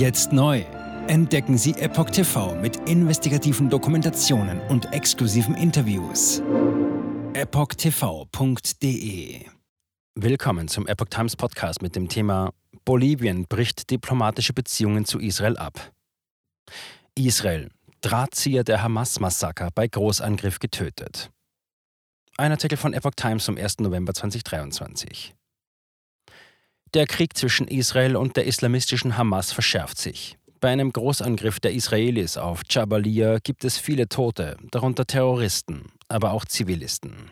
Jetzt neu. Entdecken Sie Epoch TV mit investigativen Dokumentationen und exklusiven Interviews. EpochTV.de Willkommen zum Epoch Times Podcast mit dem Thema Bolivien bricht diplomatische Beziehungen zu Israel ab. Israel, Drahtzieher der Hamas-Massaker bei Großangriff getötet. Ein Artikel von Epoch Times vom 1. November 2023. Der Krieg zwischen Israel und der islamistischen Hamas verschärft sich. Bei einem Großangriff der Israelis auf Jabalia gibt es viele Tote, darunter Terroristen, aber auch Zivilisten.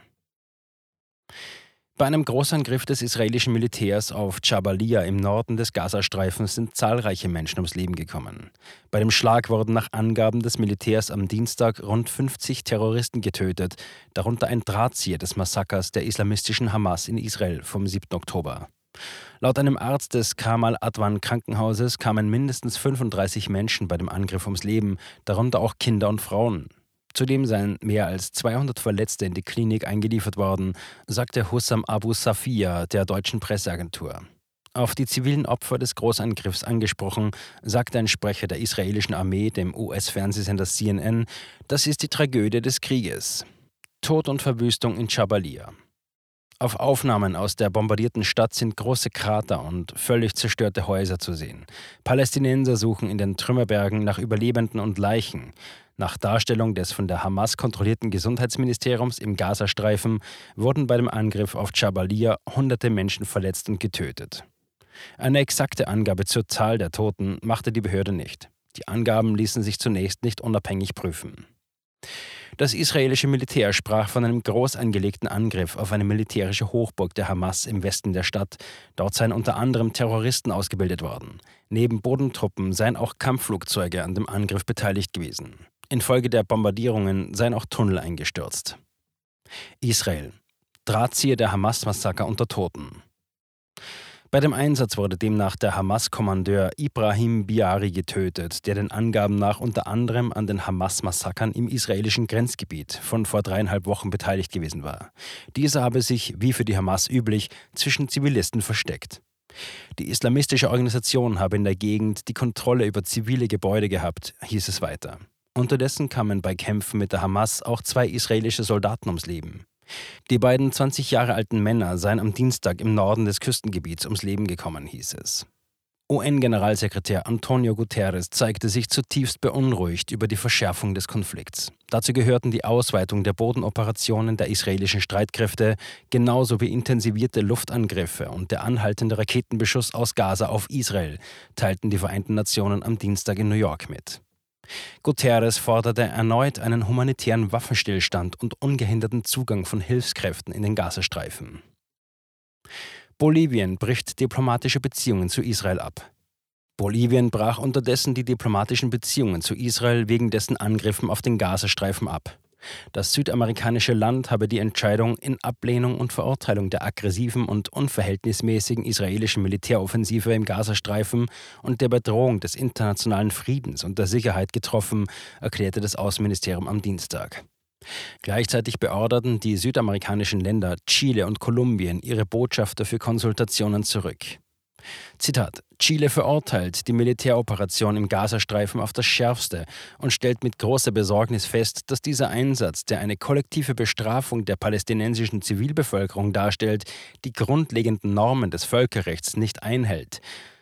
Bei einem Großangriff des israelischen Militärs auf Jabalia im Norden des Gazastreifens sind zahlreiche Menschen ums Leben gekommen. Bei dem Schlag wurden nach Angaben des Militärs am Dienstag rund 50 Terroristen getötet, darunter ein Drahtzieher des Massakers der islamistischen Hamas in Israel vom 7. Oktober. Laut einem Arzt des Kamal Adwan Krankenhauses kamen mindestens 35 Menschen bei dem Angriff ums Leben, darunter auch Kinder und Frauen. Zudem seien mehr als 200 Verletzte in die Klinik eingeliefert worden, sagte Hussam Abu Safia der deutschen Presseagentur. Auf die zivilen Opfer des Großangriffs angesprochen, sagte ein Sprecher der israelischen Armee dem US-Fernsehsender CNN, das ist die Tragödie des Krieges. Tod und Verwüstung in Jabalia. Auf Aufnahmen aus der bombardierten Stadt sind große Krater und völlig zerstörte Häuser zu sehen. Palästinenser suchen in den Trümmerbergen nach Überlebenden und Leichen. Nach Darstellung des von der Hamas kontrollierten Gesundheitsministeriums im Gazastreifen wurden bei dem Angriff auf Jabalia hunderte Menschen verletzt und getötet. Eine exakte Angabe zur Zahl der Toten machte die Behörde nicht. Die Angaben ließen sich zunächst nicht unabhängig prüfen. Das israelische Militär sprach von einem groß angelegten Angriff auf eine militärische Hochburg der Hamas im Westen der Stadt. Dort seien unter anderem Terroristen ausgebildet worden. Neben Bodentruppen seien auch Kampfflugzeuge an dem Angriff beteiligt gewesen. Infolge der Bombardierungen seien auch Tunnel eingestürzt. Israel. Drahtzieher der Hamas-Massaker unter Toten. Bei dem Einsatz wurde demnach der Hamas-Kommandeur Ibrahim Biari getötet, der den Angaben nach unter anderem an den Hamas-Massakern im israelischen Grenzgebiet von vor dreieinhalb Wochen beteiligt gewesen war. Dieser habe sich, wie für die Hamas üblich, zwischen Zivilisten versteckt. Die islamistische Organisation habe in der Gegend die Kontrolle über zivile Gebäude gehabt, hieß es weiter. Unterdessen kamen bei Kämpfen mit der Hamas auch zwei israelische Soldaten ums Leben. Die beiden 20 Jahre alten Männer seien am Dienstag im Norden des Küstengebiets ums Leben gekommen, hieß es. UN-Generalsekretär Antonio Guterres zeigte sich zutiefst beunruhigt über die Verschärfung des Konflikts. Dazu gehörten die Ausweitung der Bodenoperationen der israelischen Streitkräfte, genauso wie intensivierte Luftangriffe und der anhaltende Raketenbeschuss aus Gaza auf Israel, teilten die Vereinten Nationen am Dienstag in New York mit. Guterres forderte erneut einen humanitären Waffenstillstand und ungehinderten Zugang von Hilfskräften in den Gazastreifen. Bolivien bricht diplomatische Beziehungen zu Israel ab. Bolivien brach unterdessen die diplomatischen Beziehungen zu Israel wegen dessen Angriffen auf den Gazastreifen ab. Das südamerikanische Land habe die Entscheidung in Ablehnung und Verurteilung der aggressiven und unverhältnismäßigen israelischen Militäroffensive im Gazastreifen und der Bedrohung des internationalen Friedens und der Sicherheit getroffen, erklärte das Außenministerium am Dienstag. Gleichzeitig beorderten die südamerikanischen Länder Chile und Kolumbien ihre Botschafter für Konsultationen zurück. Zitat: Chile verurteilt die Militäroperation im Gazastreifen auf das Schärfste und stellt mit großer Besorgnis fest, dass dieser Einsatz, der eine kollektive Bestrafung der palästinensischen Zivilbevölkerung darstellt, die grundlegenden Normen des Völkerrechts nicht einhält,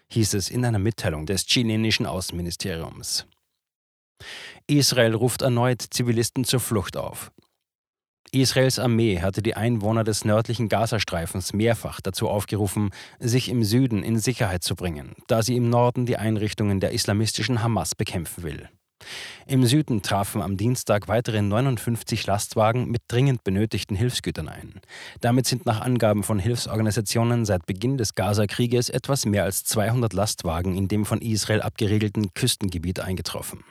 hieß es in einer Mitteilung des chilenischen Außenministeriums. Israel ruft erneut Zivilisten zur Flucht auf. Israels Armee hatte die Einwohner des nördlichen Gazastreifens mehrfach dazu aufgerufen, sich im Süden in Sicherheit zu bringen, da sie im Norden die Einrichtungen der islamistischen Hamas bekämpfen will. Im Süden trafen am Dienstag weitere 59 Lastwagen mit dringend benötigten Hilfsgütern ein. Damit sind nach Angaben von Hilfsorganisationen seit Beginn des Gaza-Krieges etwas mehr als 200 Lastwagen in dem von Israel abgeriegelten Küstengebiet eingetroffen.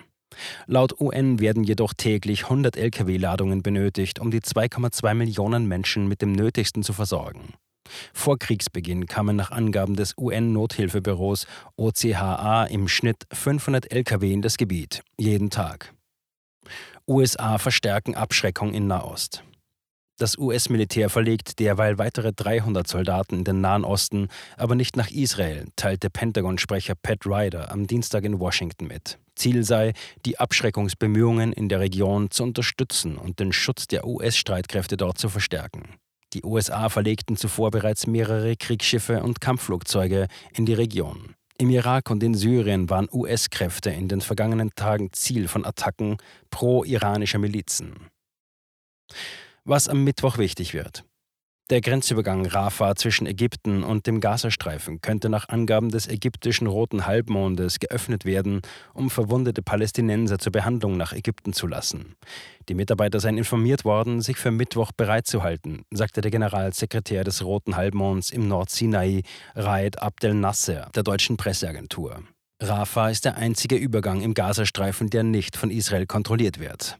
Laut UN werden jedoch täglich 100 Lkw-Ladungen benötigt, um die 2,2 Millionen Menschen mit dem Nötigsten zu versorgen. Vor Kriegsbeginn kamen nach Angaben des UN-Nothilfebüros OCHA im Schnitt 500 Lkw in das Gebiet, jeden Tag. USA verstärken Abschreckung in Nahost. Das US-Militär verlegt derweil weitere 300 Soldaten in den Nahen Osten, aber nicht nach Israel, teilte Pentagon-Sprecher Pat Ryder am Dienstag in Washington mit. Ziel sei, die Abschreckungsbemühungen in der Region zu unterstützen und den Schutz der US-Streitkräfte dort zu verstärken. Die USA verlegten zuvor bereits mehrere Kriegsschiffe und Kampfflugzeuge in die Region. Im Irak und in Syrien waren US-Kräfte in den vergangenen Tagen Ziel von Attacken pro-iranischer Milizen was am Mittwoch wichtig wird. Der Grenzübergang Rafah zwischen Ägypten und dem Gazastreifen könnte nach Angaben des ägyptischen Roten Halbmondes geöffnet werden, um verwundete Palästinenser zur Behandlung nach Ägypten zu lassen. Die Mitarbeiter seien informiert worden, sich für Mittwoch bereitzuhalten, sagte der Generalsekretär des Roten Halbmonds im Nordsinai, Raed Abdel Nasser, der deutschen Presseagentur. Rafah ist der einzige Übergang im Gazastreifen, der nicht von Israel kontrolliert wird.